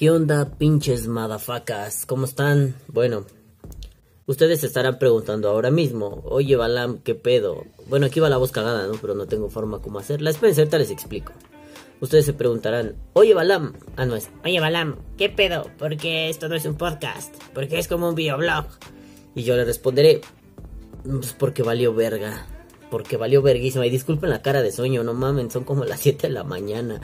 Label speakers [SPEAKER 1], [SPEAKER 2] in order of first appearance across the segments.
[SPEAKER 1] ¿Qué onda, pinches madafacas? ¿Cómo están? Bueno, ustedes se estarán preguntando ahora mismo, oye Balam, ¿qué pedo? Bueno, aquí va la voz cagada, ¿no? Pero no tengo forma como hacerla. Espérense, ahorita les explico. Ustedes se preguntarán, oye Balam, ah no es, oye Balam, ¿qué pedo? Porque esto no es un podcast, porque es como un videoblog. Y yo le responderé, pues porque valió verga, porque valió verguísima. Y disculpen la cara de sueño, no mamen, son como las 7 de la mañana.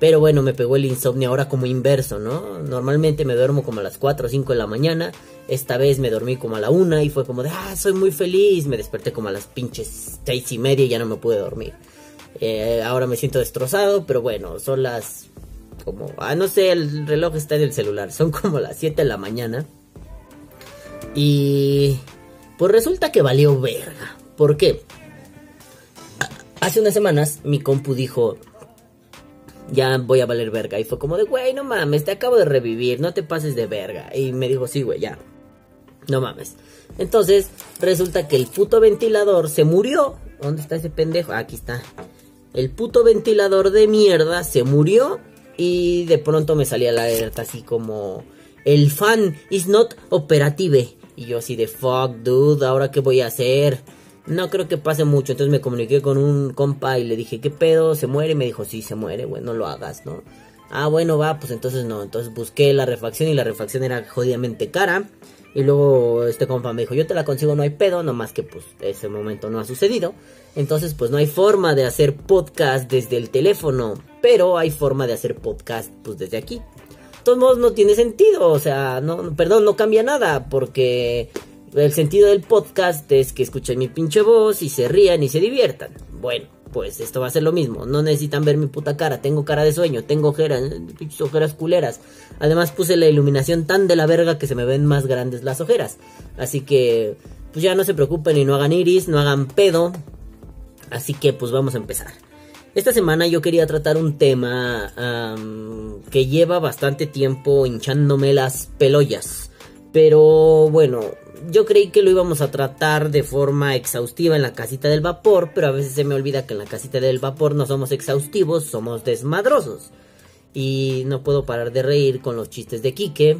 [SPEAKER 1] Pero bueno, me pegó el insomnio ahora como inverso, ¿no? Normalmente me duermo como a las 4 o 5 de la mañana. Esta vez me dormí como a la 1 y fue como de, ah, soy muy feliz. Me desperté como a las pinches 6 y media y ya no me pude dormir. Eh, ahora me siento destrozado, pero bueno, son las como, ah, no sé, el reloj está en el celular. Son como las 7 de la mañana. Y pues resulta que valió verga. ¿Por qué? Hace unas semanas mi compu dijo, ya voy a valer verga. Y fue como de, güey, no mames, te acabo de revivir, no te pases de verga. Y me dijo, sí, güey, ya. No mames. Entonces, resulta que el puto ventilador se murió. ¿Dónde está ese pendejo? aquí está. El puto ventilador de mierda se murió. Y de pronto me salía la alerta así como... El fan is not operative. Y yo así de fuck, dude, ¿ahora qué voy a hacer? No creo que pase mucho. Entonces me comuniqué con un compa y le dije, ¿qué pedo? ¿Se muere? Y me dijo, sí, se muere, güey, no lo hagas, ¿no? Ah, bueno, va, pues entonces no. Entonces busqué la refacción y la refacción era jodidamente cara. Y luego este compa me dijo, yo te la consigo, no hay pedo, nomás que pues ese momento no ha sucedido. Entonces pues no hay forma de hacer podcast desde el teléfono, pero hay forma de hacer podcast pues desde aquí. De todos modos no tiene sentido, o sea, no, perdón, no cambia nada, porque el sentido del podcast es que escuchen mi pinche voz y se rían y se diviertan. Bueno, pues esto va a ser lo mismo. No necesitan ver mi puta cara. Tengo cara de sueño, tengo ojeras, pinches ojeras culeras. Además puse la iluminación tan de la verga que se me ven más grandes las ojeras. Así que, pues ya no se preocupen y no hagan iris, no hagan pedo. Así que, pues vamos a empezar. Esta semana yo quería tratar un tema que lleva bastante tiempo hinchándome las pelollas. Pero bueno, yo creí que lo íbamos a tratar de forma exhaustiva en la casita del vapor, pero a veces se me olvida que en la casita del vapor no somos exhaustivos, somos desmadrosos. Y no puedo parar de reír con los chistes de Quique,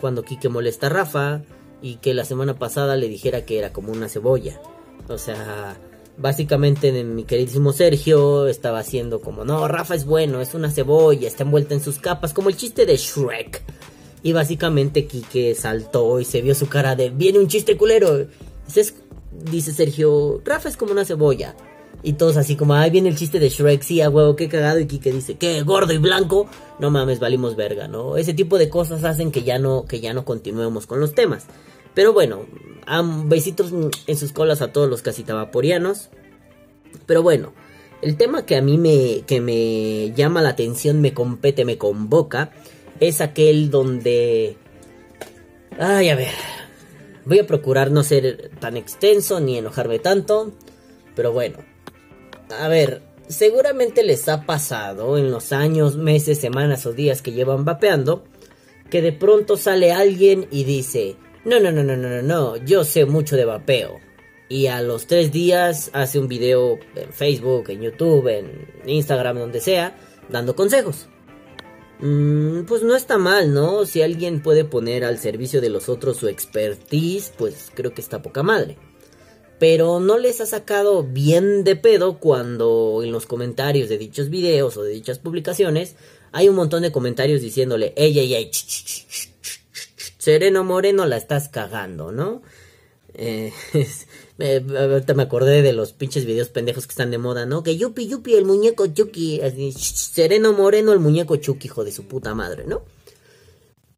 [SPEAKER 1] cuando Quique molesta a Rafa y que la semana pasada le dijera que era como una cebolla. O sea, básicamente mi queridísimo Sergio estaba haciendo como, no, Rafa es bueno, es una cebolla, está envuelta en sus capas, como el chiste de Shrek. Y básicamente Kike saltó y se vio su cara de, viene un chiste culero. Dice, Sergio, Rafa es como una cebolla. Y todos así como, ay, viene el chiste de Shrek, sí, a huevo, qué cagado. Y Kike dice, qué gordo y blanco. No mames, valimos verga, ¿no? Ese tipo de cosas hacen que ya no, que ya no continuemos con los temas. Pero bueno, besitos en sus colas a todos los vaporianos Pero bueno, el tema que a mí me, que me llama la atención, me compete, me convoca, es aquel donde... Ay, a ver. Voy a procurar no ser tan extenso ni enojarme tanto. Pero bueno. A ver, seguramente les ha pasado en los años, meses, semanas o días que llevan vapeando. Que de pronto sale alguien y dice... No, no, no, no, no, no, no. Yo sé mucho de vapeo. Y a los tres días hace un video en Facebook, en YouTube, en Instagram, donde sea, dando consejos. Mm, pues no está mal, ¿no? Si alguien puede poner al servicio de los otros su expertise, pues creo que está poca madre. Pero no les ha sacado bien de pedo cuando en los comentarios de dichos videos o de dichas publicaciones hay un montón de comentarios diciéndole, ey, ey, ey, Sereno Moreno la estás cagando, ¿no? Eh, Me, ahorita me acordé de los pinches videos pendejos que están de moda, ¿no? Que yupi yupi, el muñeco Chucky. sereno Moreno, el muñeco Chucky, hijo de su puta madre, ¿no?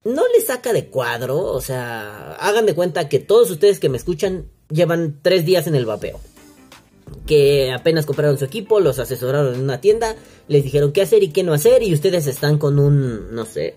[SPEAKER 1] No le saca de cuadro, o sea, hagan de cuenta que todos ustedes que me escuchan llevan tres días en el vapeo. Que apenas compraron su equipo, los asesoraron en una tienda, les dijeron qué hacer y qué no hacer, y ustedes están con un, no sé,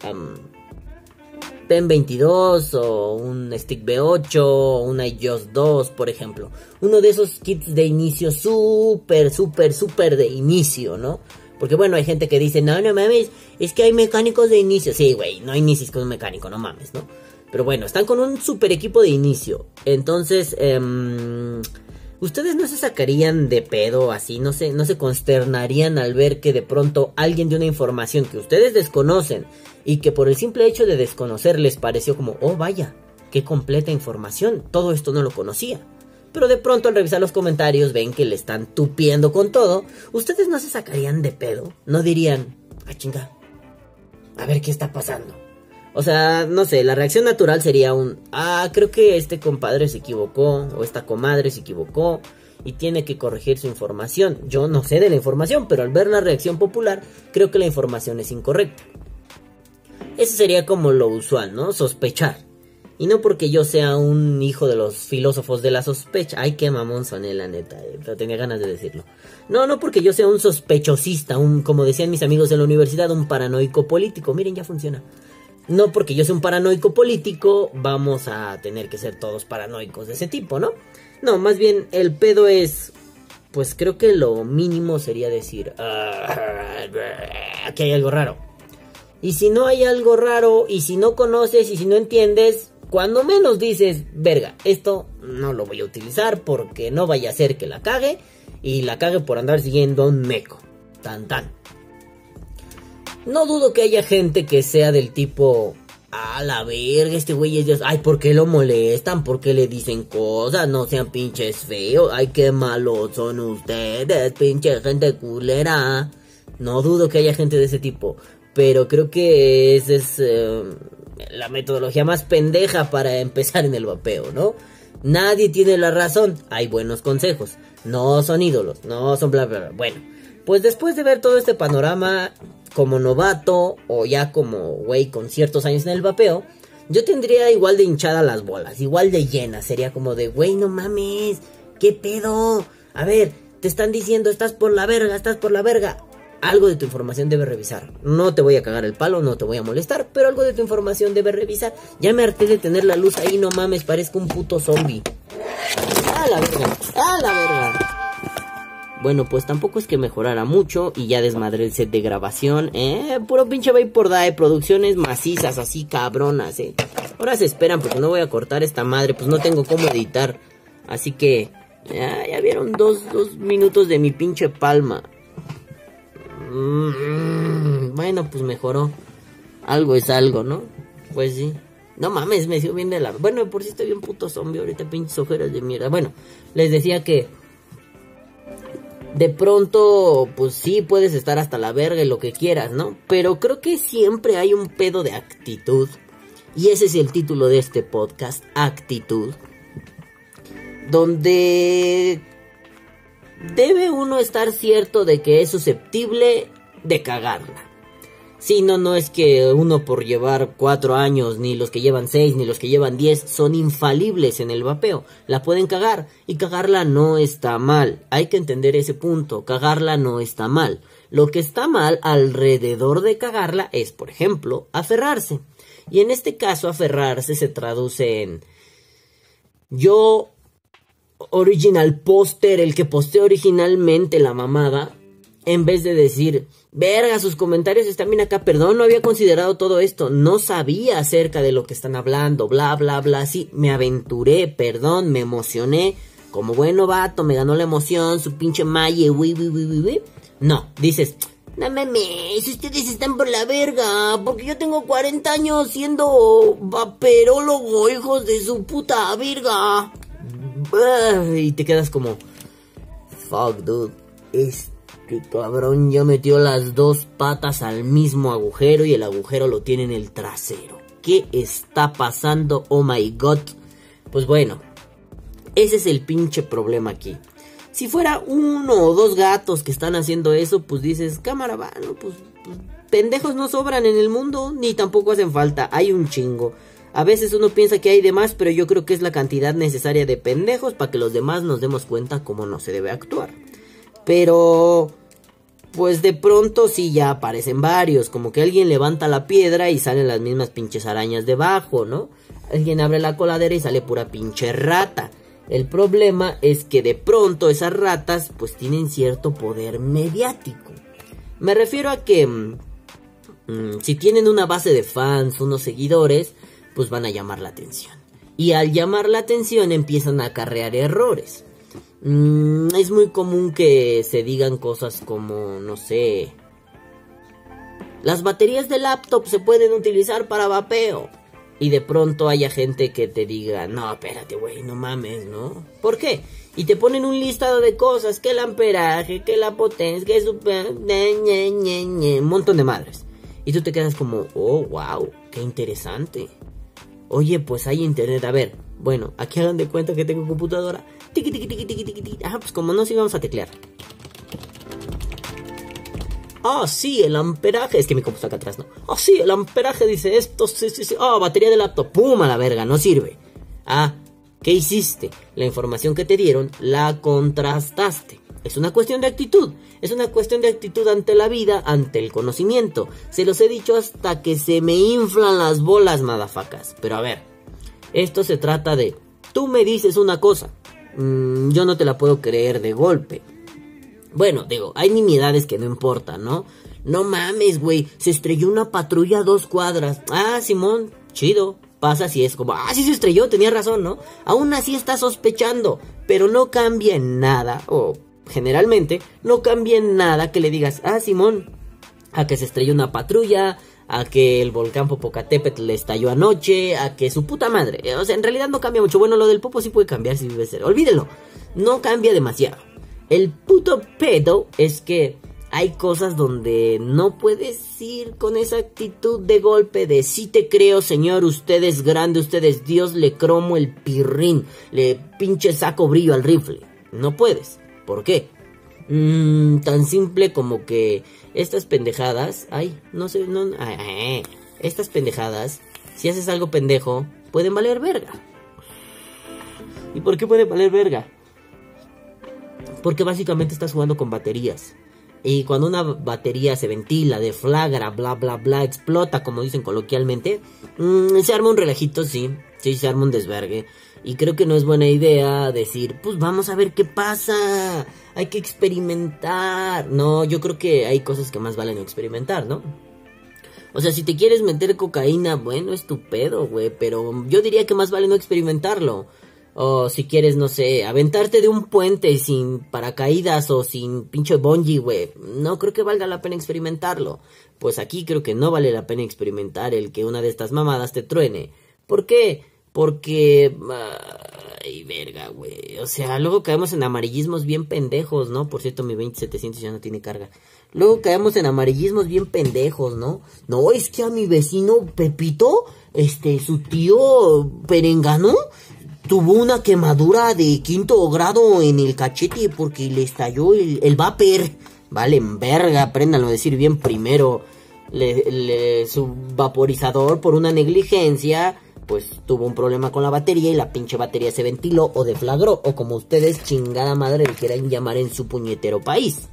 [SPEAKER 1] PEN 22 o un Stick B8 o una iOS 2, por ejemplo. Uno de esos kits de inicio súper, súper, súper de inicio, ¿no? Porque bueno, hay gente que dice, no, no mames, es que hay mecánicos de inicio. Sí, güey, no inicies con un mecánico, no mames, ¿no? Pero bueno, están con un super equipo de inicio. Entonces, eh, ¿Ustedes no se sacarían de pedo así? ¿No se, no se consternarían al ver que de pronto alguien de una información que ustedes desconocen y que por el simple hecho de desconocer les pareció como, oh vaya, qué completa información, todo esto no lo conocía? Pero de pronto al revisar los comentarios ven que le están tupiendo con todo, ¿ustedes no se sacarían de pedo? ¿No dirían, ah chinga, a ver qué está pasando? O sea, no sé, la reacción natural sería un, ah, creo que este compadre se equivocó o esta comadre se equivocó y tiene que corregir su información. Yo no sé de la información, pero al ver la reacción popular, creo que la información es incorrecta. Ese sería como lo usual, ¿no? Sospechar. Y no porque yo sea un hijo de los filósofos de la sospecha. Ay, qué mamón soné, la neta. Eh, pero tenía ganas de decirlo. No, no porque yo sea un sospechosista, un, como decían mis amigos en la universidad, un paranoico político. Miren, ya funciona no porque yo sea un paranoico político, vamos a tener que ser todos paranoicos de ese tipo, ¿no? No, más bien el pedo es, pues creo que lo mínimo sería decir, ah, aquí hay algo raro. Y si no hay algo raro, y si no conoces, y si no entiendes, cuando menos dices, verga, esto no lo voy a utilizar porque no vaya a ser que la cague, y la cague por andar siguiendo un meco. Tan tan. No dudo que haya gente que sea del tipo. A la verga, este güey es Dios. Ay, ¿por qué lo molestan? ¿Por qué le dicen cosas? No sean pinches feos. Ay, qué malos son ustedes, pinche gente culera. No dudo que haya gente de ese tipo. Pero creo que esa es eh, la metodología más pendeja para empezar en el vapeo, ¿no? Nadie tiene la razón. Hay buenos consejos. No son ídolos. No son bla bla bla. Bueno, pues después de ver todo este panorama, como novato o ya como güey con ciertos años en el vapeo, yo tendría igual de hinchada las bolas, igual de llena. Sería como de, güey, no mames, ¿qué pedo? A ver, te están diciendo, estás por la verga, estás por la verga. Algo de tu información debe revisar. No te voy a cagar el palo, no te voy a molestar, pero algo de tu información debe revisar. Ya me harté de tener la luz ahí, no mames, parezco un puto zombie. A la verga, a la verga. Bueno, pues tampoco es que mejorara mucho y ya desmadré el set de grabación. Eh, puro pinche Vapor Die, producciones macizas, así cabronas, eh. Ahora se esperan porque no voy a cortar esta madre, pues no tengo cómo editar. Así que, ya, vieron dos, dos minutos de mi pinche palma. Mm, bueno, pues mejoró. Algo es algo, ¿no? Pues sí. No mames, me sigo bien de la... Bueno, por si estoy bien puto zombie ahorita, pinches ojeras de mierda. Bueno, les decía que de pronto, pues sí, puedes estar hasta la verga y lo que quieras, ¿no? Pero creo que siempre hay un pedo de actitud. Y ese es el título de este podcast, actitud. Donde debe uno estar cierto de que es susceptible de cagarla. Sí, no, no es que uno por llevar cuatro años, ni los que llevan seis, ni los que llevan diez, son infalibles en el vapeo. La pueden cagar, y cagarla no está mal. Hay que entender ese punto, cagarla no está mal. Lo que está mal alrededor de cagarla es, por ejemplo, aferrarse. Y en este caso, aferrarse se traduce en... Yo, original póster, el que posteé originalmente la mamada, en vez de decir, verga, sus comentarios están bien acá, perdón, no había considerado todo esto, no sabía acerca de lo que están hablando, bla, bla, bla, sí, me aventuré, perdón, me emocioné, como buen novato, me ganó la emoción, su pinche malle, wi, wi, wi, wi, No, dices, no mames, ustedes están por la verga, porque yo tengo 40 años siendo vaperólogo, hijos de su puta verga. Y te quedas como, fuck, dude, este cabrón ya metió las dos patas al mismo agujero y el agujero lo tiene en el trasero. ¿Qué está pasando? Oh my god. Pues bueno, ese es el pinche problema aquí. Si fuera uno o dos gatos que están haciendo eso, pues dices, cámara, bueno, pues, pues pendejos no sobran en el mundo, ni tampoco hacen falta, hay un chingo. A veces uno piensa que hay de más, pero yo creo que es la cantidad necesaria de pendejos para que los demás nos demos cuenta cómo no se debe actuar. Pero pues de pronto sí ya aparecen varios, como que alguien levanta la piedra y salen las mismas pinches arañas debajo, ¿no? Alguien abre la coladera y sale pura pinche rata. El problema es que de pronto esas ratas pues tienen cierto poder mediático. Me refiero a que mm, mm, si tienen una base de fans, unos seguidores, pues van a llamar la atención. Y al llamar la atención empiezan a acarrear errores. Mm, es muy común que se digan cosas como, no sé, las baterías de laptop se pueden utilizar para vapeo. Y de pronto haya gente que te diga, no, espérate, güey, no mames, ¿no? ¿Por qué? Y te ponen un listado de cosas, que el amperaje, que la potencia, que super... un montón de madres. Y tú te quedas como, oh, wow, qué interesante. Oye, pues hay internet. A ver, bueno, aquí hagan de cuenta que tengo computadora. Tiki, tiki, tiki, tiki, tiki, tiki. Ah, pues como no, sí vamos a teclear. Ah, sí, el amperaje. Es que mi computadora acá atrás, ¿no? Ah, sí, el amperaje dice esto, sí, sí, sí. Ah, batería de laptop. Pum, a la verga, no sirve. Ah, ¿qué hiciste? La información que te dieron la contrastaste. Es una cuestión de actitud. Es una cuestión de actitud ante la vida, ante el conocimiento. Se los he dicho hasta que se me inflan las bolas, madafacas. Pero a ver, esto se trata de... Tú me dices una cosa. Mm, yo no te la puedo creer de golpe. Bueno, digo, hay nimiedades que no importan, ¿no? No mames, güey. Se estrelló una patrulla a dos cuadras. Ah, Simón, chido. Pasa si es como, ah, sí se estrelló, tenía razón, ¿no? Aún así está sospechando, pero no cambia en nada, o generalmente, no cambia en nada que le digas, ah, Simón, a que se estrelló una patrulla, a que el volcán Popocatépetl le estalló anoche, a que su puta madre. O sea, en realidad no cambia mucho. Bueno, lo del Popo sí puede cambiar si vive ser. Olvídelo. No cambia demasiado. El puto pedo es que hay cosas donde no puedes ir con esa actitud de golpe de sí te creo, señor, usted es grande, usted es Dios, le cromo el pirrín, le pinche saco brillo al rifle. No puedes. ¿Por qué? Mmm, tan simple como que estas pendejadas, ay, no sé, no, ay, estas pendejadas, si haces algo pendejo, pueden valer verga. ¿Y por qué puede valer verga? Porque básicamente estás jugando con baterías. Y cuando una batería se ventila, deflagra, bla, bla, bla, explota, como dicen coloquialmente, mm, se arma un relajito, sí, sí, se arma un desvergue. Y creo que no es buena idea decir, pues vamos a ver qué pasa, hay que experimentar. No, yo creo que hay cosas que más valen experimentar, ¿no? O sea, si te quieres meter cocaína, bueno, es tu pedo, güey, pero yo diría que más vale no experimentarlo. O si quieres, no sé, aventarte de un puente sin paracaídas o sin pinche bungee, güey. No creo que valga la pena experimentarlo. Pues aquí creo que no vale la pena experimentar el que una de estas mamadas te truene. ¿Por qué? Porque... Ay, verga, güey. O sea, luego caemos en amarillismos bien pendejos, ¿no? Por cierto, mi 20700 ya no tiene carga. Luego caemos en amarillismos bien pendejos, ¿no? No, es que a mi vecino Pepito, este, su tío Perengano, tuvo una quemadura de quinto grado en el cachete porque le estalló el, vapor. Vale, verga, apréndanlo a decir bien primero. Le, su vaporizador por una negligencia, pues tuvo un problema con la batería y la pinche batería se ventiló o deflagró, o como ustedes chingada madre le quieran llamar en su puñetero país.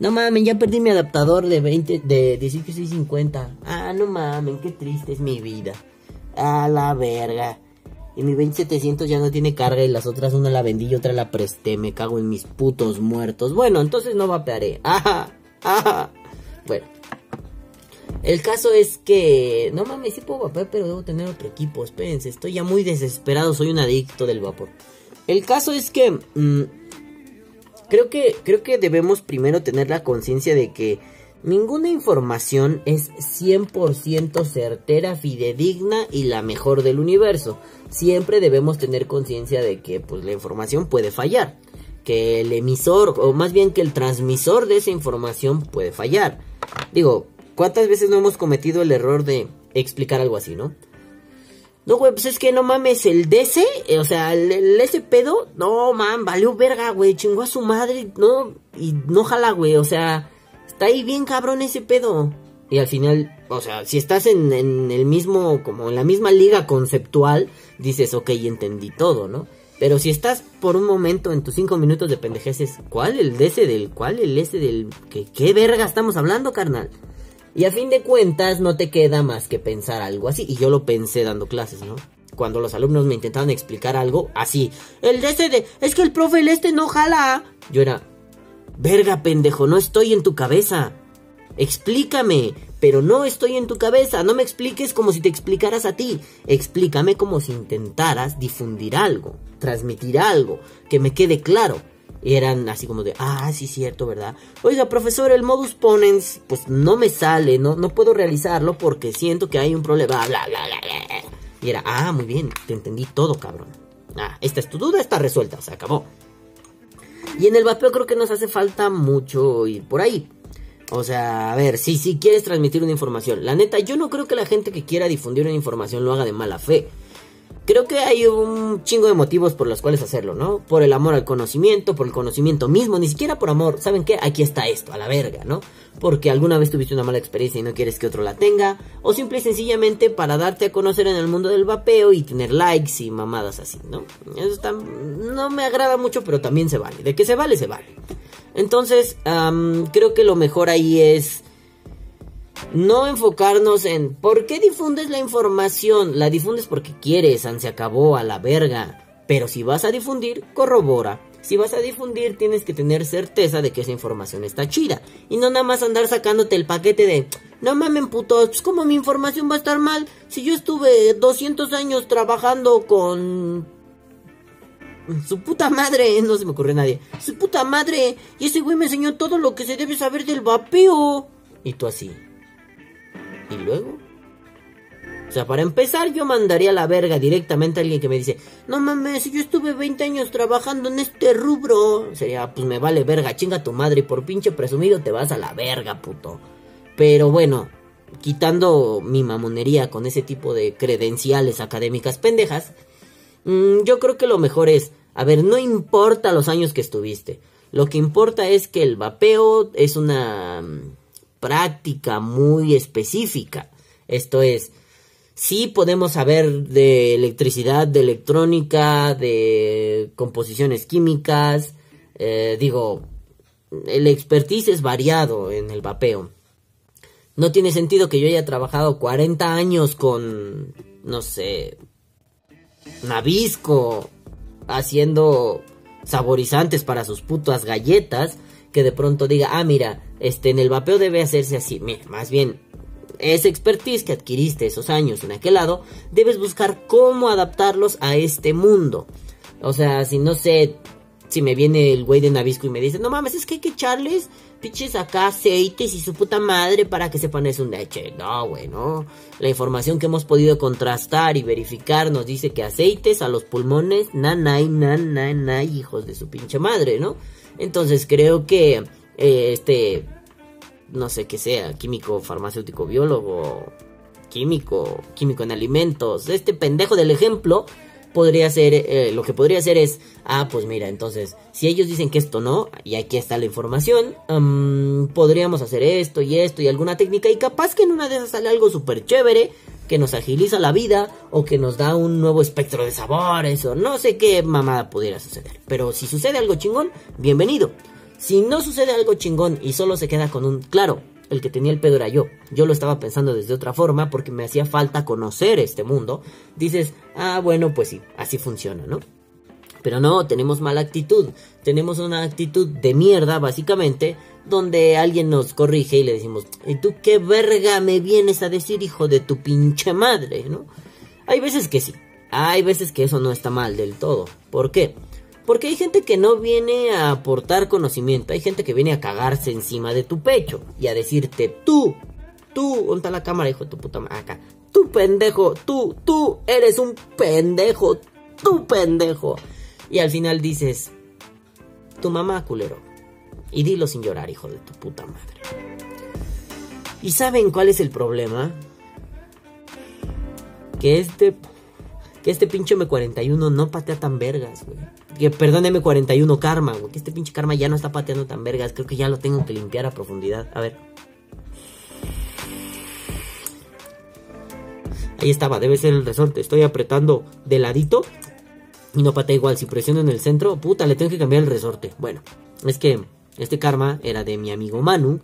[SPEAKER 1] No mamen, ya perdí mi adaptador de 20, de 1650. Ah, no mamen, qué triste es mi vida. A la verga. Y mi 2700 ya no tiene carga y las otras una la vendí y otra la presté. Me cago en mis putos muertos. Bueno, entonces no vapearé. Ajá, ajá. Bueno. El caso es que... No mames, sí puedo vapear, pero debo tener otro equipo. Espérense, estoy ya muy desesperado. Soy un adicto del vapor. El caso es que... Mm, creo que... Creo que debemos primero tener la conciencia de que Ninguna información es 100% certera, fidedigna y la mejor del universo. Siempre debemos tener conciencia de que pues, la información puede fallar. Que el emisor, o más bien que el transmisor de esa información puede fallar. Digo, ¿cuántas veces no hemos cometido el error de explicar algo así, no? No, güey, pues es que no mames, el DC, eh, o sea, el, ese pedo, no, man, valió verga, güey, chingó a su madre, no, y no jala, güey, o sea, Está ahí bien cabrón ese pedo. Y al final, o sea, si estás en, el mismo, como en la misma liga conceptual, dices, ok, entendí todo, ¿no? Pero si estás por un momento en tus cinco minutos de pendejeces, ¿cuál el ese del cuál el ese del que qué verga estamos hablando, carnal? Y a fin de cuentas no te queda más que pensar algo así. Y yo lo pensé dando clases, ¿no? Cuando los alumnos me intentaban explicar algo así. El de de, es que el profe el este no jala. Yo era, Verga, pendejo, no estoy en tu cabeza. Explícame, pero no estoy en tu cabeza. No me expliques como si te explicaras a ti. Explícame como si intentaras difundir algo, transmitir algo, que me quede claro. Eran así como de, ah, sí, cierto, ¿verdad? Oiga, profesor, el modus ponens, pues no me sale, no, no puedo realizarlo porque siento que hay un problema, bla, bla, bla, bla. Y era, ah, muy bien, te entendí todo, cabrón. Ah, esta es tu duda, está resuelta, se acabó. Y en el vapeo creo que nos hace falta mucho ir por ahí. O sea, a ver, si, si quieres transmitir una información. La neta, yo no creo que la gente que quiera difundir una información lo haga de mala fe. Creo que hay un chingo de motivos por los cuales hacerlo, ¿no? Por el amor al conocimiento, por el conocimiento mismo, ni siquiera por amor. ¿Saben qué? Aquí está esto, a la verga, ¿no? Porque alguna vez tuviste una mala experiencia y no quieres que otro la tenga. O simple y sencillamente para darte a conocer en el mundo del vapeo y tener likes y mamadas así, ¿no? Eso está, no me agrada mucho, pero también se vale. De que se vale, se vale. Entonces, creo que lo mejor ahí es no enfocarnos en ¿por qué difundes la información? La difundes porque quieres, se acabó a la verga. Pero si vas a difundir, corrobora. Si vas a difundir, tienes que tener certeza de que esa información está chida. Y no nada más andar sacándote el paquete de, no mamen putos, pues como mi información va a estar mal. Si yo estuve 200 años trabajando con su puta madre, no se me ocurre nadie. Su puta madre. Y ese güey me enseñó todo lo que se debe saber del vapeo. Y tú así. ¿Y luego? O sea, para empezar, yo mandaría la verga directamente a alguien que me dice, no mames, yo estuve 20 años trabajando en este rubro. Sería, pues me vale verga, chinga tu madre y por pinche presumido te vas a la verga, puto. Pero bueno, quitando mi mamonería con ese tipo de credenciales académicas pendejas, mm, yo creo que lo mejor es, a ver, no importa los años que estuviste. Lo que importa es que el vapeo es una práctica muy específica. Esto es, sí podemos saber de electricidad, de electrónica, de composiciones químicas, eh, digo, el expertise es variado en el vapeo. No tiene sentido que yo haya trabajado 40 años con, no sé, Navisco, haciendo saborizantes para sus putas galletas, que de pronto diga, ah, mira, este, en el vapeo debe hacerse así. Mira, más bien, esa expertise que adquiriste esos años en aquel lado, debes buscar cómo adaptarlos a este mundo. O sea, si no sé, si me viene el güey de Navisco y me dice, no mames, es que hay que echarles pinches acá aceites y su puta madre para que sepan es un leche. No, güey, no. La información que hemos podido contrastar y verificar nos dice que aceites a los pulmones, nanay, nanay, nanay, hijos de su pinche madre, ¿no? Entonces creo que eh, este, no sé qué sea, químico, farmacéutico, biólogo, químico, químico en alimentos, este pendejo del ejemplo podría ser, eh, lo que podría hacer es, ah, pues mira, entonces, si ellos dicen que esto no, y aquí está la información, podríamos hacer esto y esto y alguna técnica, y capaz que en una de esas sale algo súper chévere, que nos agiliza la vida, o que nos da un nuevo espectro de sabores, o no sé qué mamada pudiera suceder. Pero si sucede algo chingón, bienvenido. Si no sucede algo chingón y solo se queda con un, claro, el que tenía el pedo era yo. Yo lo estaba pensando desde otra forma porque me hacía falta conocer este mundo. Dices, ah, bueno, pues sí, así funciona, ¿no? Pero no, tenemos mala actitud. Tenemos una actitud de mierda, básicamente, donde alguien nos corrige y le decimos, ¿y tú qué verga me vienes a decir, hijo de tu pinche madre, ¿no? Hay veces que sí. Hay veces que eso no está mal del todo. ¿Por qué? Porque hay gente que no viene a aportar conocimiento, hay gente que viene a cagarse encima de tu pecho y a decirte, tú, tú, ¿dónde la cámara, hijo de tu puta madre? Acá, tú pendejo, tú, tú eres un pendejo, tú pendejo. Y al final dices, tu mamá, culero. Y dilo sin llorar, hijo de tu puta madre. ¿Y saben cuál es el problema? Que este que este pinche M41 no patea tan vergas, güey. Que perdón M41 Karma, güey. Este pinche Karma ya no está pateando tan vergas. Creo que ya lo tengo que limpiar a profundidad. A ver. Ahí estaba, debe ser el resorte. Estoy apretando de ladito y no patea igual. Si presiono en el centro, puta, le tengo que cambiar el resorte. Bueno, es que este karma era de mi amigo Manu.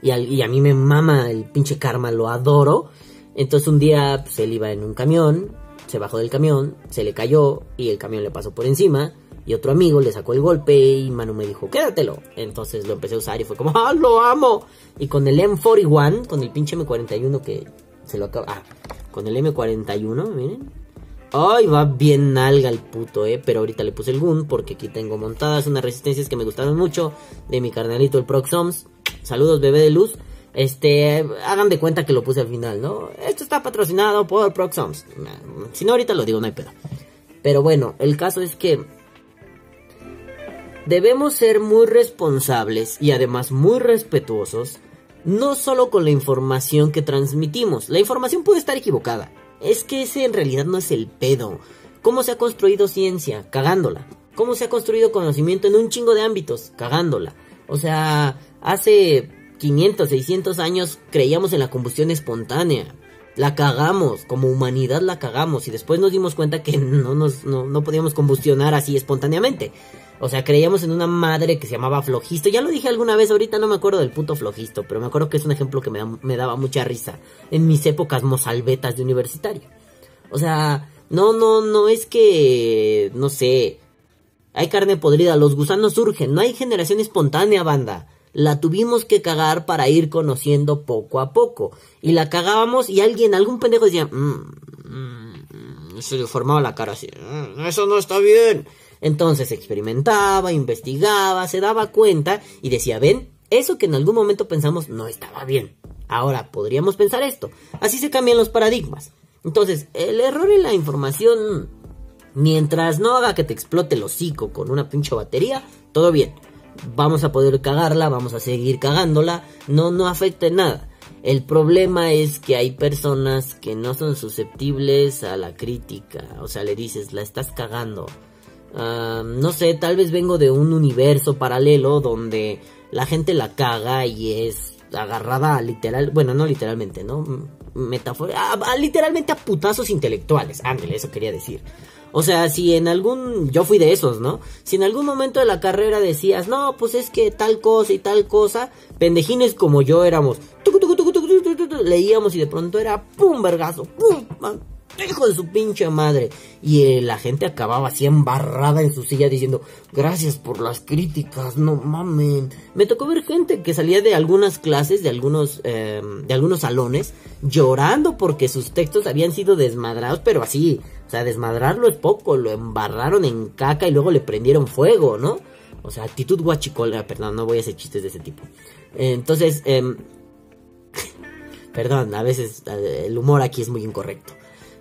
[SPEAKER 1] Y, y a mí me mama el pinche karma, lo adoro. Entonces un día pues, él iba en un camión se bajó del camión, se le cayó y el camión le pasó por encima y otro amigo le sacó el golpe y Manu me dijo, quédatelo. Entonces lo empecé a usar y fue como, ¡ah, lo amo! Y con el M41, con el pinche M41 que se lo acaba... Ah, con el M41, miren. Ay, va bien nalga el puto, eh. Pero ahorita le puse el gun porque aquí tengo montadas unas resistencias que me gustaron mucho de mi carnalito el Proxoms. Saludos, bebé de luz. Este, hagan de cuenta que lo puse al final, ¿no? Esto está patrocinado por Proxoms. Si no, ahorita lo digo, no hay pedo. Pero bueno, el caso es que debemos ser muy responsables y además muy respetuosos, no solo con la información que transmitimos. La información puede estar equivocada. Es que ese en realidad no es el pedo. ¿Cómo se ha construido ciencia? Cagándola. ¿Cómo se ha construido conocimiento en un chingo de ámbitos? Cagándola. O sea, hace 500, 600 años creíamos en la combustión espontánea. La cagamos, como humanidad la cagamos y después nos dimos cuenta que no, nos, no, podíamos combustionar así espontáneamente. O sea, creíamos en una madre que se llamaba Flojisto. Ya lo dije alguna vez, ahorita no me acuerdo del puto Flojisto, pero me acuerdo que es un ejemplo que me, me daba mucha risa en mis épocas mozalbetas de universitario. O sea, no, no, no es que, no sé, hay carne podrida, los gusanos surgen, no hay generación espontánea, banda la tuvimos que cagar para ir conociendo poco a poco. Y la cagábamos y alguien, algún pendejo decía, mmm, se deformaba la cara así, mm, eso no está bien. Entonces experimentaba, investigaba, se daba cuenta y decía, ven, eso que en algún momento pensamos no estaba bien. Ahora podríamos pensar esto. Así se cambian los paradigmas. Entonces, el error en la información, mientras no haga que te explote el hocico con una pinche batería, todo bien vamos a poder cagarla, vamos a seguir cagándola, no, no afecta en nada. El problema es que hay personas que no son susceptibles a la crítica, o sea, le dices, la estás cagando. Ah, no sé, tal vez vengo de un universo paralelo donde la gente la caga y es agarrada literal, bueno, no literalmente, ¿no? Metáfora, literalmente a putazos intelectuales, ángel, eso quería decir. O sea, si en algún, yo fui de esos, ¿no? Si en algún momento de la carrera decías, no, pues es que tal cosa y tal cosa, pendejines como yo éramos, leíamos y de pronto era, pum, vergazo, pum, hijo de su pinche madre. Y eh, la gente acababa así embarrada en su silla diciendo, gracias por las críticas, no mamen. Me tocó ver gente que salía de algunas clases, de algunos, em, de algunos salones, llorando porque sus textos habían sido desmadrados, pero así, o sea, desmadrarlo es poco, lo embarraron en caca y luego le prendieron fuego, ¿no? O sea, actitud guachicola, perdón, no voy a hacer chistes de ese tipo. Entonces, eh, perdón, a veces eh, el humor aquí es muy incorrecto.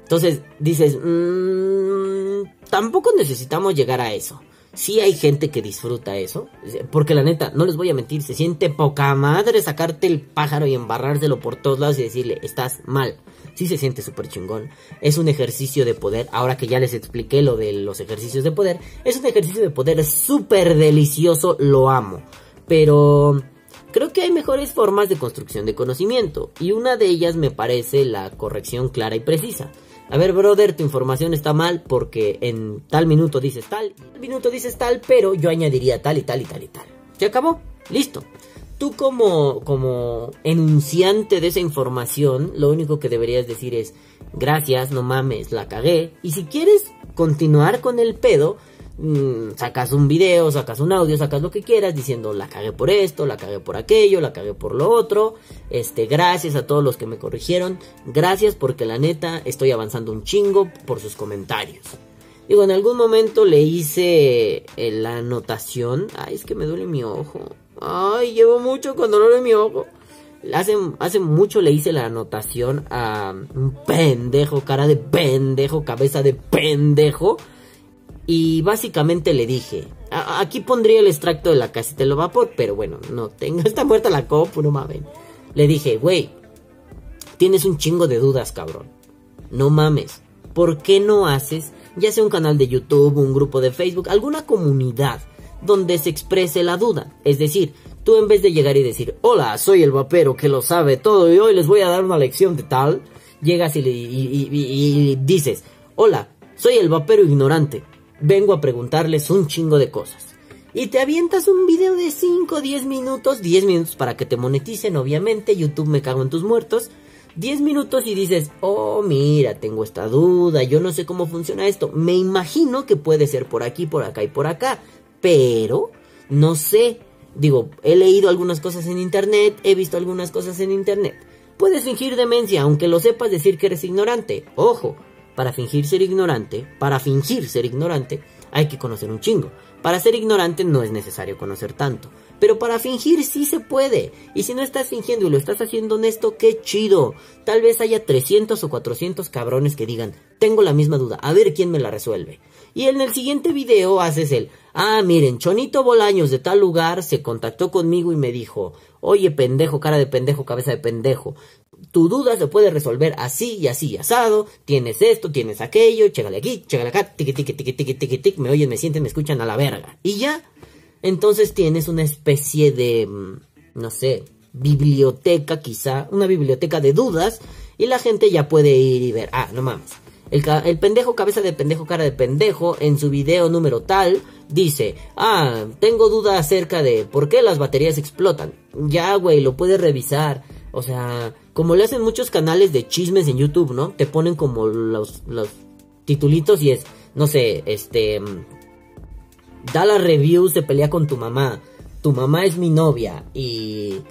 [SPEAKER 1] Entonces dices, mmm, tampoco necesitamos llegar a eso. Sí hay gente que disfruta eso, porque la neta, no les voy a mentir, se siente poca madre sacarte el pájaro y embarrárselo por todos lados y decirle, estás mal. Sí se siente súper chingón. Es un ejercicio de poder, ahora que ya les expliqué lo de los ejercicios de poder, es un ejercicio de poder súper delicioso, lo amo. Pero creo que hay mejores formas de construcción de conocimiento, y una de ellas me parece la corrección clara y precisa. A ver, brother, tu información está mal porque en tal minuto dices tal, tal minuto dices tal, pero yo añadiría tal y tal y tal y tal. ¿Se acabó? Listo. Tú como, como enunciante de esa información, lo único que deberías decir es, gracias, no mames, la cagué. Y si quieres continuar con el pedo, Mm, sacas un video, sacas un audio, sacas lo que quieras diciendo la cagué por esto, la cagué por aquello, la cagué por lo otro. Este, gracias a todos los que me corrigieron. Gracias porque la neta estoy avanzando un chingo por sus comentarios. Digo, en algún momento le hice eh, la anotación. Ay, es que me duele mi ojo. Ay, llevo mucho con dolor en mi ojo. Hace, hace mucho le hice la anotación a un pendejo, cara de pendejo, cabeza de pendejo y básicamente le dije, aquí pondría el extracto de la casita de vapor, pero bueno, no tengo, está muerta la copa, no mames. Le dije, güey, tienes un chingo de dudas, cabrón. No mames. ¿Por qué no haces, ya sea un canal de YouTube, un grupo de Facebook, alguna comunidad donde se exprese la duda? Es decir, tú en vez de llegar y decir, hola, soy el vapero que lo sabe todo y hoy les voy a dar una lección de tal, llegas y, y dices, hola, soy el vapero ignorante vengo a preguntarles un chingo de cosas. Y te avientas un video de 5, 10 minutos, 10 minutos para que te moneticen, obviamente, YouTube me cago en tus muertos, 10 minutos y dices, oh, mira, tengo esta duda, yo no sé cómo funciona esto. Me imagino que puede ser por aquí, por acá y por acá, pero no sé. Digo, he leído algunas cosas en internet, he visto algunas cosas en internet. Puedes fingir demencia, aunque lo sepas decir que eres ignorante. Ojo, para fingir ser ignorante, para fingir ser ignorante, hay que conocer un chingo. Para ser ignorante no es necesario conocer tanto. Pero para fingir sí se puede. Y si no estás fingiendo y lo estás haciendo honesto, qué chido. Tal vez haya 300 o 400 cabrones que digan, tengo la misma duda, a ver quién me la resuelve. Y en el siguiente video haces el, ah, miren, Chonito Bolaños de tal lugar se contactó conmigo y me dijo, oye pendejo, cara de pendejo, cabeza de pendejo, tu duda se puede resolver así y así asado, tienes esto, tienes aquello, chégale aquí, chégale acá, tiqui, tiqui, tiqui, tiqui, tiqui, tiqui, me oyen, me sienten, me escuchan a la verga. Y ya, entonces tienes una especie de, mm, no sé, biblioteca quizá, una biblioteca de dudas, y la gente ya puede ir y ver, ah, no mames. El, pendejo cabeza de pendejo cara de pendejo en su video número tal dice, ah, tengo duda acerca de por qué las baterías explotan. Ya, güey, lo puedes revisar. O sea, como le hacen muchos canales de chismes en YouTube, ¿no? Te ponen como los, los titulitos y es, no sé, este... Da la review, se pelea con tu mamá. Tu mamá es mi novia y...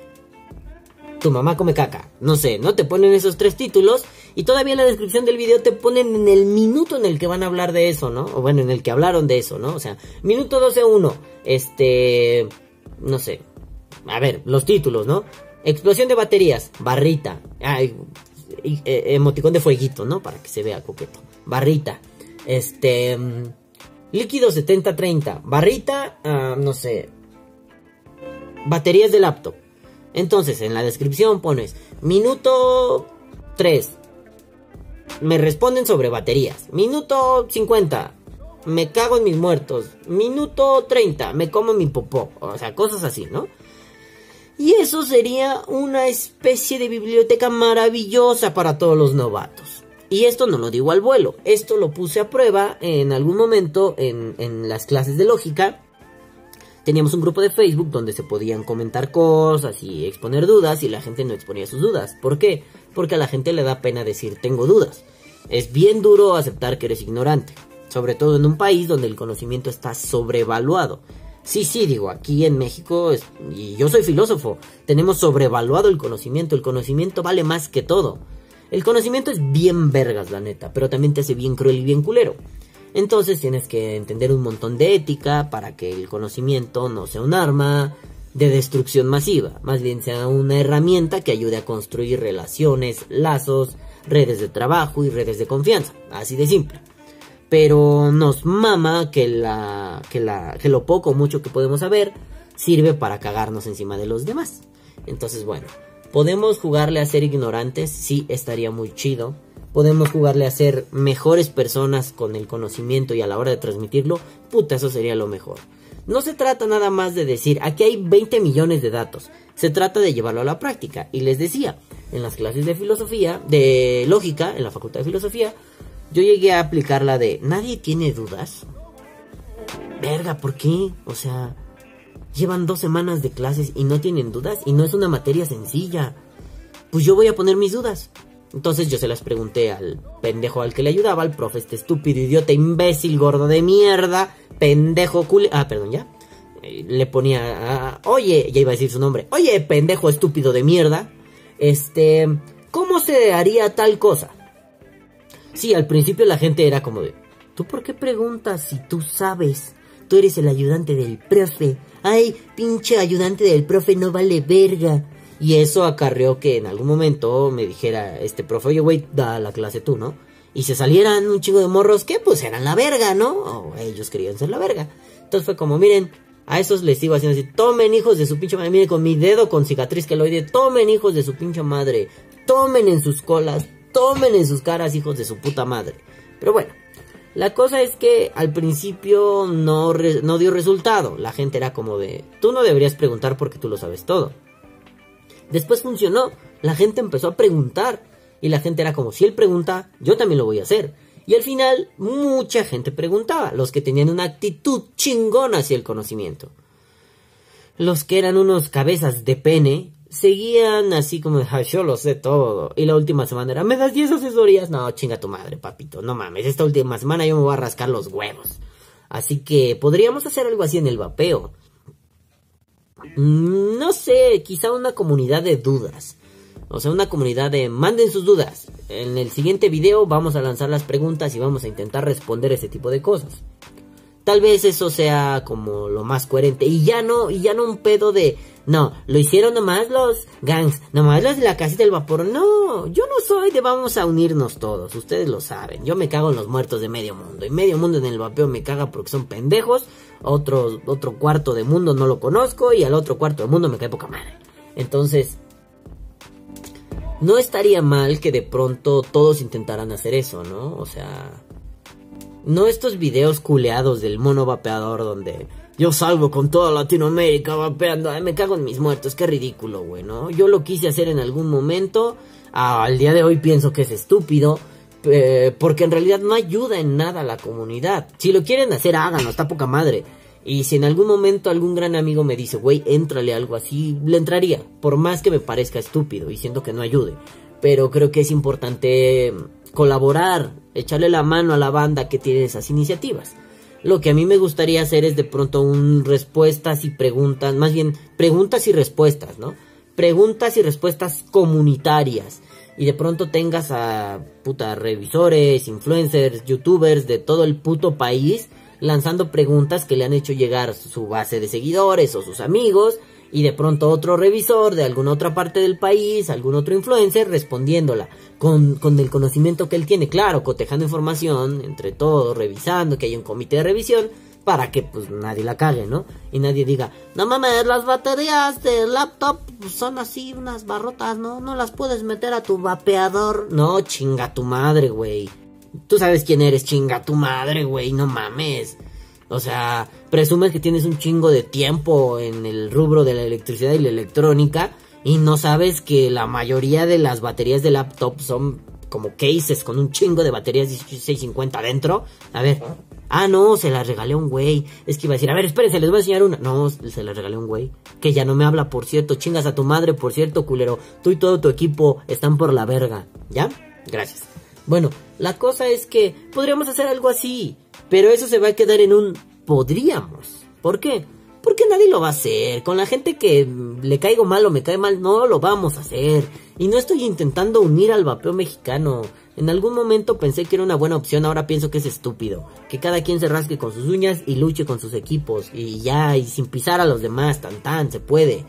[SPEAKER 1] Tu mamá come caca. No sé, ¿no? Te ponen esos tres títulos y todavía en la descripción del video te ponen en el minuto en el que van a hablar de eso, ¿no? O bueno, en el que hablaron de eso, ¿no? O sea, minuto 12-1. Este... No sé. A ver, los títulos, ¿no? Explosión de baterías, barrita. Ay, eh, emoticón de fueguito, ¿no? Para que se vea coqueto. Barrita. Este. Mm, líquido 7030. Barrita, ah, no sé. Baterías de laptop. Entonces, en la descripción pones minuto 3. Me responden sobre baterías. Minuto 50. Me cago en mis muertos. Minuto 30. Me como mi popó. O sea, cosas así, ¿no? Y eso sería una especie de biblioteca maravillosa para todos los novatos. Y esto no lo digo al vuelo, esto lo puse a prueba en algún momento en, las clases de lógica. Teníamos un grupo de Facebook donde se podían comentar cosas y exponer dudas y la gente no exponía sus dudas. ¿Por qué? Porque a la gente le da pena decir tengo dudas. Es bien duro aceptar que eres ignorante, sobre todo en un país donde el conocimiento está sobrevaluado. Sí, sí, digo, aquí en México, y yo soy filósofo, tenemos sobrevaluado el conocimiento, el conocimiento vale más que todo. El conocimiento es bien vergas, la neta, pero también te hace bien cruel y bien culero. Entonces tienes que entender un montón de ética para que el conocimiento no sea un arma de destrucción masiva, más bien sea una herramienta que ayude a construir relaciones, lazos, redes de trabajo y redes de confianza, así de simple pero nos mama que la que la que lo poco o mucho que podemos saber sirve para cagarnos encima de los demás. Entonces, bueno, podemos jugarle a ser ignorantes, sí estaría muy chido. Podemos jugarle a ser mejores personas con el conocimiento y a la hora de transmitirlo, puta, eso sería lo mejor. No se trata nada más de decir, aquí hay 20 millones de datos. Se trata de llevarlo a la práctica. Y les decía, en las clases de filosofía, de lógica, en la facultad de filosofía, yo llegué a aplicar la de nadie tiene dudas. Verga, ¿por qué? O sea, llevan dos semanas de clases y no tienen dudas y no es una materia sencilla. Pues yo voy a poner mis dudas. Entonces yo se las pregunté al pendejo al que le ayudaba, al profe este estúpido, idiota, imbécil, gordo de mierda, pendejo cule... Ah, perdón, ya. Eh, le ponía, ah, oye, ya iba a decir su nombre, oye, pendejo estúpido de mierda, este, ¿cómo se haría tal cosa? Sí, al principio la gente era como de, ¿tú por qué preguntas si tú sabes? Tú eres el ayudante del profe. Ay, pinche ayudante del profe no vale verga. Y eso acarreó que en algún momento me dijera este profe, oye, güey, da la clase tú, ¿no? Y se salieran un chingo de morros que pues eran la verga, ¿no? O ellos querían ser la verga. Entonces fue como, miren, a esos les iba haciendo así, tomen hijos de su pinche madre, miren con mi dedo con cicatriz que lo oye, tomen hijos de su pinche madre, tomen en sus colas, tomen en sus caras, hijos de su puta madre. Pero bueno, la cosa es que al principio no, no dio resultado. La gente era como de, tú no deberías preguntar porque tú lo sabes todo. Después funcionó, la gente empezó a preguntar. Y la gente era como, si él pregunta, yo también lo voy a hacer. Y al final, mucha gente preguntaba, los que tenían una actitud chingona hacia el conocimiento. Los que eran unos cabezas de pene, seguían así como, yo lo sé todo. Y la última semana era, ¿me das 10 asesorías? No, chinga tu madre, papito, no mames, esta última semana yo me voy a rascar los huevos. Así que podríamos hacer algo así en el vapeo. No sé, quizá una comunidad de dudas. O sea, una comunidad de manden sus dudas. En el siguiente video vamos a lanzar las preguntas y vamos a intentar responder ese tipo de cosas. Tal vez eso sea como lo más coherente y ya no y ya no un pedo de no, lo hicieron nomás los gangs, nomás los de la casita del vapor. No, yo no soy de vamos a unirnos todos, ustedes lo saben. Yo me cago en los muertos de medio mundo y medio mundo en el vapeo me caga porque son pendejos. Otro otro cuarto de mundo no lo conozco y al otro cuarto de mundo me cae poca madre. Entonces, no estaría mal que de pronto todos intentaran hacer eso, ¿no? O sea, no estos videos culeados del mono vapeador donde yo salgo con toda Latinoamérica vapeando, Ay, me cago en mis muertos, qué ridículo, güey, ¿no? Yo lo quise hacer en algún momento, al día de hoy pienso que es estúpido, porque en realidad no ayuda en nada a la comunidad. Si lo quieren hacer, háganlo, está poca madre. Y si en algún momento algún gran amigo me dice, güey, éntrale algo así, le entraría. Por más que me parezca estúpido y siento que no ayude. Pero creo que es importante colaborar, echarle la mano a la banda que tiene esas iniciativas. Lo que a mí me gustaría hacer es de pronto un respuestas y preguntas, más bien preguntas y respuestas, ¿no? Preguntas y respuestas comunitarias. Y de pronto tengas a puta revisores, influencers, youtubers de todo el puto país lanzando preguntas que le han hecho llegar su base de seguidores o sus amigos y de pronto otro revisor de alguna otra parte del país, algún otro influencer respondiéndola con, con el conocimiento que él tiene, claro, cotejando información entre todos, revisando, que hay un comité de revisión para que pues nadie la cague, ¿no? Y nadie diga, no mames, las baterías del laptop son así unas barrotas, ¿no? No las puedes meter a tu vapeador. No, chinga tu madre, güey. Tú sabes quién eres, chinga tu madre, güey, no mames. O sea, presumes que tienes un chingo de tiempo en el rubro de la electricidad y la electrónica y no sabes que la mayoría de las baterías de laptop son como cases con un chingo de baterías 1650 adentro. A ver, ah, no, se las regalé a un güey. Es que iba a decir, a ver, espérense, les voy a enseñar una. No, se las regalé a un güey. Que ya no me habla, por cierto. Chingas a tu madre, por cierto, culero. Tú y todo tu equipo están por la verga. ¿Ya? Gracias. Bueno, la cosa es que podríamos hacer algo así, pero eso se va a quedar en un podríamos. ¿Por qué? Porque nadie lo va a hacer. Con la gente que le caigo mal o me cae mal, no lo vamos a hacer. Y no estoy intentando unir al vapeo mexicano. En algún momento pensé que era una buena opción, ahora pienso que es estúpido. Que cada quien se rasque con sus uñas y luche con sus equipos. Y ya, y sin pisar a los demás, tan tan, se puede.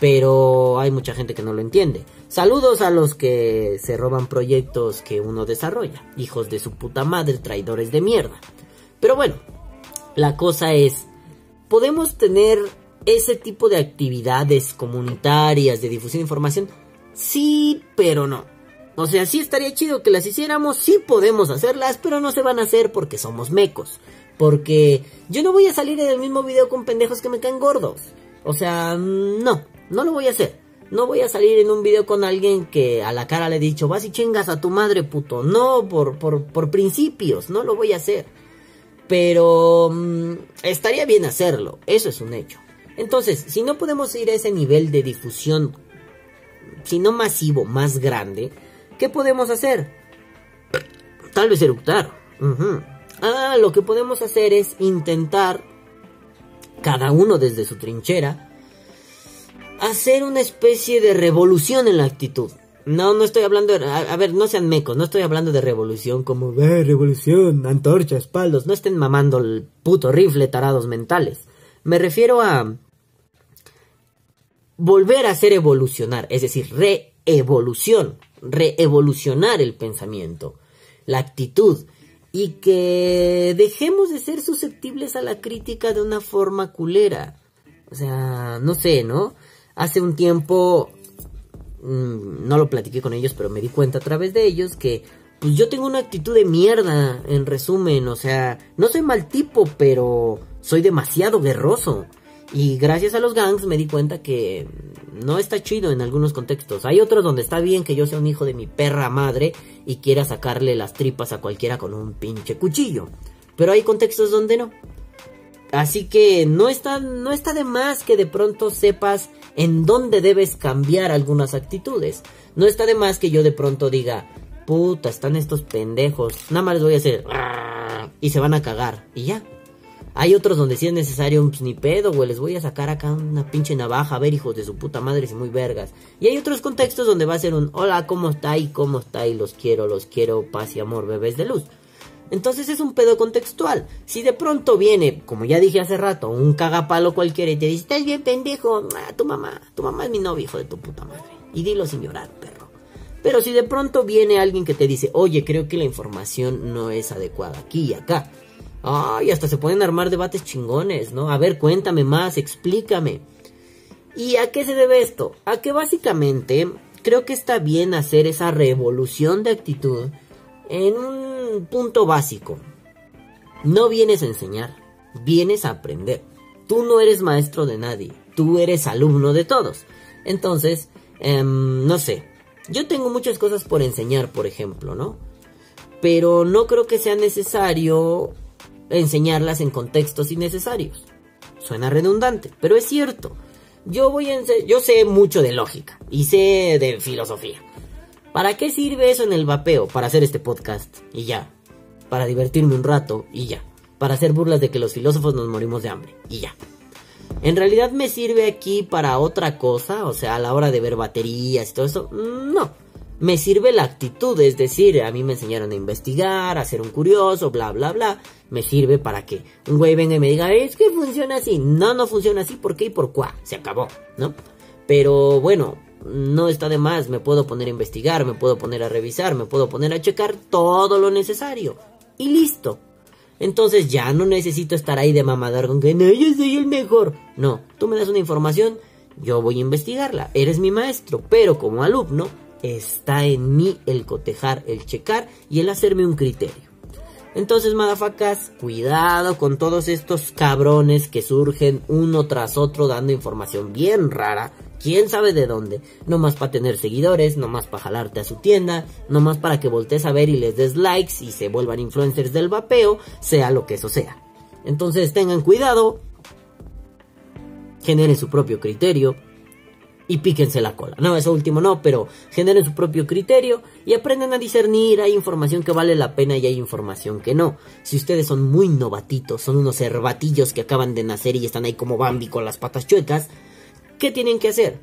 [SPEAKER 1] Pero hay mucha gente que no lo entiende. Saludos a los que se roban proyectos que uno desarrolla. Hijos de su puta madre, traidores de mierda. Pero bueno, la cosa es, podemos tener ese tipo de actividades comunitarias de difusión de información. Sí, pero no. O sea, sí estaría chido que las hiciéramos, sí podemos hacerlas, pero no se van a hacer porque somos mecos. Porque yo no voy a salir en el mismo video con pendejos que me caen gordos. O sea, no, no lo voy a hacer. No voy a salir en un video con alguien que a la cara le he dicho, vas y chingas a tu madre, puto. No, por, por, por principios, no lo voy a hacer. Pero mm, estaría bien hacerlo, eso es un hecho. Entonces, si no podemos ir a ese nivel de difusión, si no masivo, más grande, ¿qué podemos hacer? Tal vez eructar. Ah, lo que podemos hacer es intentar, cada uno desde su trinchera, hacer una especie de revolución en la actitud. No, no estoy hablando, de, a, ver, no sean mecos, no estoy hablando de revolución como, eh, revolución, antorchas, palos, no estén mamando el puto rifle tarados mentales. Me refiero a volver a hacer evolucionar, es decir, reevolución, reevolucionar el pensamiento, la actitud, y que dejemos de ser susceptibles a la crítica de una forma culera. O sea, no sé, ¿no? Hace un tiempo, mm, no lo platiqué con ellos, pero me di cuenta a través de ellos que pues yo tengo una actitud de mierda, en resumen, o sea, no soy mal tipo, pero soy demasiado guerroso. Y gracias a los gangs me di cuenta que no está chido en algunos contextos. Hay otros donde está bien que yo sea un hijo de mi perra madre y quiera sacarle las tripas a cualquiera con un pinche cuchillo. Pero hay contextos donde no. Así que no está, no está de más que de pronto sepas en dónde debes cambiar algunas actitudes. No está de más que yo de pronto diga, puta, están estos pendejos, nada más les voy a hacer y se van a cagar y ya. Hay otros donde si es necesario, pues ni pedo, güey, les voy a sacar acá una pinche navaja, a ver, hijos de su puta madre, si muy vergas. Y hay otros contextos donde va a ser un, hola, ¿cómo está? Y cómo está, y los quiero, los quiero, paz y amor, bebés de luz. Entonces es un pedo contextual. Si de pronto viene, como ya dije hace rato, un cagapalo cualquiera y te dice, estás bien pendejo, ah, tu mamá, tu mamá es mi novio, hijo de tu puta madre. Y dilo sin llorar, perro. Pero si de pronto viene alguien que te dice, oye, creo que la información no es adecuada aquí y acá. Ay, hasta se pueden armar debates chingones, ¿no? A ver, cuéntame más, explícame. ¿Y a qué se debe esto? A que básicamente creo que está bien hacer esa revolución de actitud en un punto básico. No vienes a enseñar, vienes a aprender. Tú no eres maestro de nadie, tú eres alumno de todos. Entonces, em, no sé, yo tengo muchas cosas por enseñar, por ejemplo, ¿no? Pero no creo que sea necesario enseñarlas en contextos innecesarios. Suena redundante, pero es cierto. Yo voy a yo sé mucho de lógica y sé de filosofía. ¿Para qué sirve eso en el vapeo? Para hacer este podcast y ya. Para divertirme un rato y ya. Para hacer burlas de que los filósofos nos morimos de hambre y ya. En realidad me sirve aquí para otra cosa, o sea, a la hora de ver baterías y todo eso. No. Me sirve la actitud, es decir, a mí me enseñaron a investigar, a ser un curioso, bla, bla, bla. Me sirve para que un güey venga y me diga, es que funciona así. No, no funciona así, ¿por qué y por cuá? Se acabó, ¿no? Pero bueno, no está de más, me puedo poner a investigar, me puedo poner a revisar, me puedo poner a checar todo lo necesario. Y listo. Entonces ya no necesito estar ahí de mamadar con que no, yo soy el mejor. No, tú me das una información, yo voy a investigarla, eres mi maestro, pero como alumno está en mí el cotejar, el checar y el hacerme un criterio. Entonces, madafacas, cuidado con todos estos cabrones que surgen uno tras otro dando información bien rara quién sabe de dónde, no más para tener seguidores, no más para jalarte a su tienda, no más para que voltees a ver y les des likes y se vuelvan influencers del vapeo, sea lo que eso sea. Entonces tengan cuidado, generen su propio criterio y píquense la cola. No, eso último no, pero generen su propio criterio y aprendan a discernir. Hay información que vale la pena y hay información que no. Si ustedes son muy novatitos, son unos herbatillos que acaban de nacer y están ahí como Bambi con las patas chuecas, ¿qué tienen que hacer?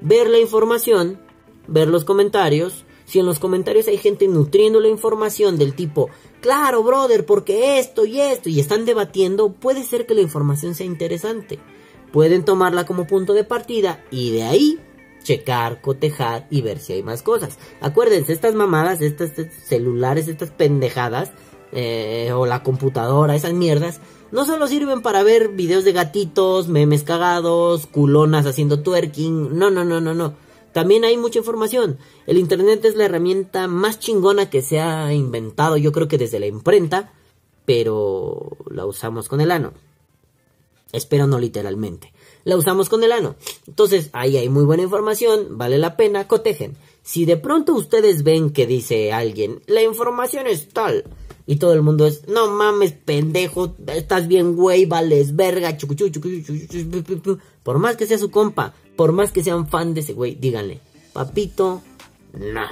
[SPEAKER 1] Ver la información, ver los comentarios. Si en los comentarios hay gente nutriendo la información del tipo, claro, brother, porque esto y esto, y están debatiendo, puede ser que la información sea interesante. Pueden tomarla como punto de partida y de ahí checar, cotejar y ver si hay más cosas. Acuérdense, estas mamadas, estas celulares, estas pendejadas, eh, o la computadora, esas mierdas, no solo sirven para ver videos de gatitos, memes cagados, culonas haciendo twerking, no, no, no, no, no. También hay mucha información. El Internet es la herramienta más chingona que se ha inventado, yo creo que desde la imprenta, pero la usamos con el ano. Espero no literalmente. La usamos con el ano. Entonces, ahí hay muy buena información, vale la pena, cotejen. Si de pronto ustedes ven que dice alguien, la información es tal, y todo el mundo es, no mames, pendejo, estás bien, güey, vales verga, Por más que sea su compa, por más que sean fan de ese güey, díganle, papito, no,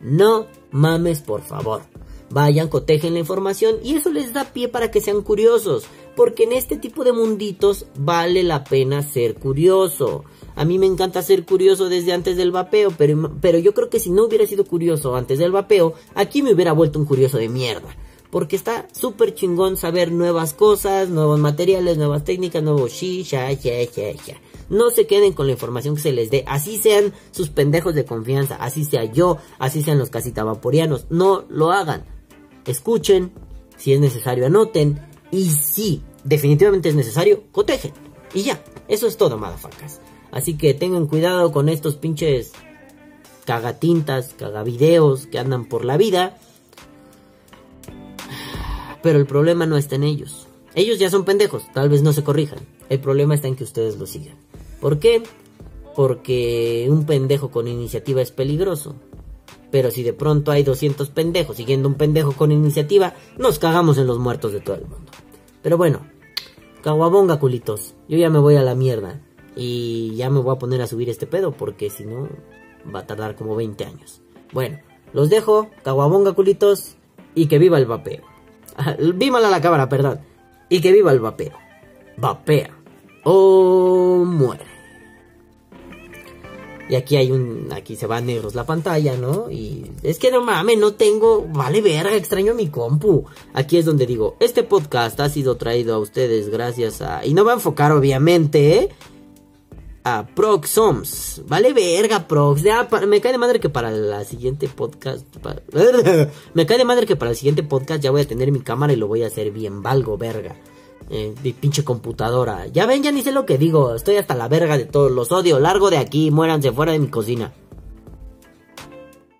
[SPEAKER 1] no mames, por favor. Vayan, cotejen la información y eso les da pie para que sean curiosos. Porque en este tipo de munditos vale la pena ser curioso. A mí me encanta ser curioso desde antes del vapeo, pero, pero yo creo que si no hubiera sido curioso antes del vapeo, aquí me hubiera vuelto un curioso de mierda porque está súper chingón saber nuevas cosas, nuevos materiales, nuevas técnicas, nuevos shi, ya, ya, ya, ya. No se queden con la información que se les dé, así sean sus pendejos de confianza, así sea yo, así sean los casita vaporianos, no lo hagan. Escuchen, si es necesario anoten, y si definitivamente es necesario, cotejen. Y ya, eso es todo, madafacas. Así que tengan cuidado con estos pinches cagatintas, cagavideos que andan por la vida pero el problema no está en ellos. Ellos ya son pendejos, tal vez no se corrijan. El problema está en que ustedes lo sigan. ¿Por qué? Porque un pendejo con iniciativa es peligroso. Pero si de pronto hay 200 pendejos siguiendo un pendejo con iniciativa, nos cagamos en los muertos de todo el mundo. Pero bueno, caguabonga culitos, yo ya me voy a la mierda. Y ya me voy a poner a subir este pedo porque si no va a tardar como 20 años. Bueno, los dejo, caguabonga culitos y que viva el vapeo. Vímala la cámara, perdón. Y que viva el vapeo. Vapea o muere. Y aquí hay un. Aquí se va a negros la pantalla, ¿no? Y es que no mames, no tengo. Vale, verga, extraño mi compu. Aquí es donde digo: Este podcast ha sido traído a ustedes gracias a. Y no va a enfocar, obviamente, ¿eh? A. Vale, verga, Prox. Me cae de madre que para la siguiente podcast. me cae de madre que para el siguiente podcast ya voy a tener mi cámara y lo voy a hacer bien. Valgo, verga. Eh, mi pinche computadora. Ya ven, ya ni sé lo que digo. Estoy hasta la verga de todos. Los odio. Largo de aquí. Muéranse fuera de mi cocina.